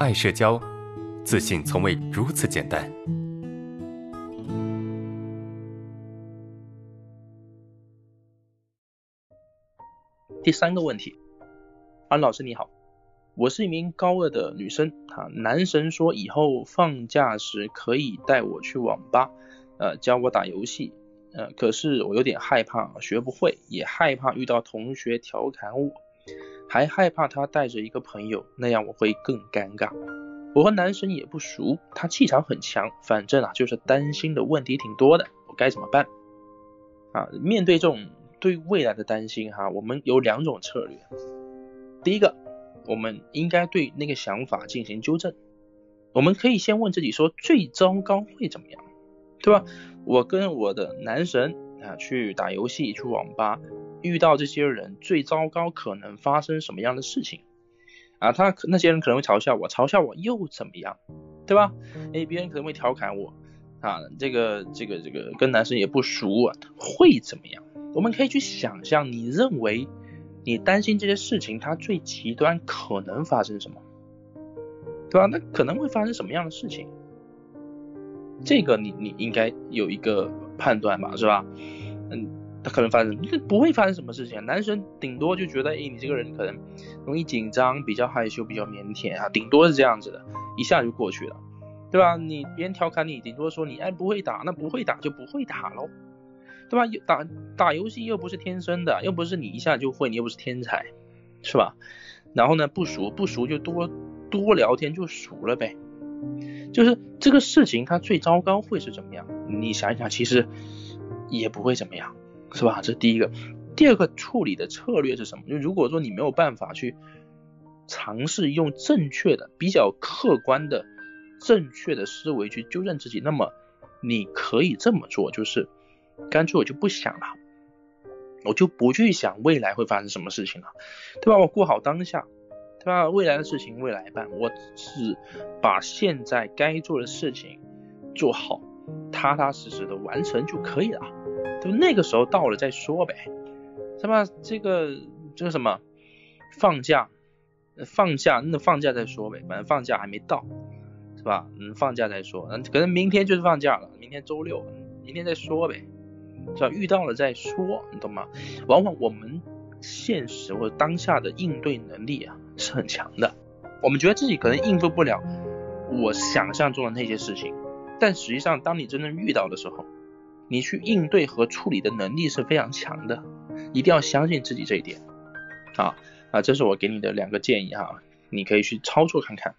爱社交，自信从未如此简单。第三个问题，安老师你好，我是一名高二的女生啊，男神说以后放假时可以带我去网吧，呃，教我打游戏，呃，可是我有点害怕学不会，也害怕遇到同学调侃我。还害怕他带着一个朋友，那样我会更尴尬。我和男神也不熟，他气场很强，反正啊就是担心的问题挺多的，我该怎么办？啊，面对这种对未来的担心哈，我们有两种策略。第一个，我们应该对那个想法进行纠正。我们可以先问自己说，最糟糕会怎么样，对吧？我跟我的男神啊去打游戏，去网吧。遇到这些人最糟糕可能发生什么样的事情啊？他那些人可能会嘲笑我，嘲笑我又怎么样，对吧？哎，别人可能会调侃我啊，这个这个这个跟男生也不熟啊，会怎么样？我们可以去想象，你认为你担心这些事情，它最极端可能发生什么，对吧？那可能会发生什么样的事情？这个你你应该有一个判断吧，是吧？嗯。他可能发生，不会发生什么事情。男生顶多就觉得，哎，你这个人可能容易紧张，比较害羞，比较腼腆啊，顶多是这样子的，一下就过去了，对吧？你别人调侃你，顶多说你哎不会打，那不会打就不会打喽，对吧？打打游戏又不是天生的，又不是你一下就会，你又不是天才，是吧？然后呢，不熟不熟就多多聊天就熟了呗。就是这个事情它最糟糕会是怎么样？你想一想，其实也不会怎么样。是吧？这是第一个，第二个处理的策略是什么？就如果说你没有办法去尝试用正确的、比较客观的、正确的思维去纠正自己，那么你可以这么做，就是干脆我就不想了，我就不去想未来会发生什么事情了，对吧？我过好当下，对吧？未来的事情未来办，我只把现在该做的事情做好，踏踏实实的完成就可以了。就那个时候到了再说呗，是吧？这个这个什么放假，放假那放假再说呗，反正放假还没到，是吧？嗯，放假再说，嗯，可能明天就是放假了，明天周六，明天再说呗，是吧？遇到了再说，你懂吗？往往我们现实或者当下的应对能力啊是很强的，我们觉得自己可能应付不了我想象中的那些事情，但实际上当你真正遇到的时候，你去应对和处理的能力是非常强的，一定要相信自己这一点。啊啊，这是我给你的两个建议哈，你可以去操作看看。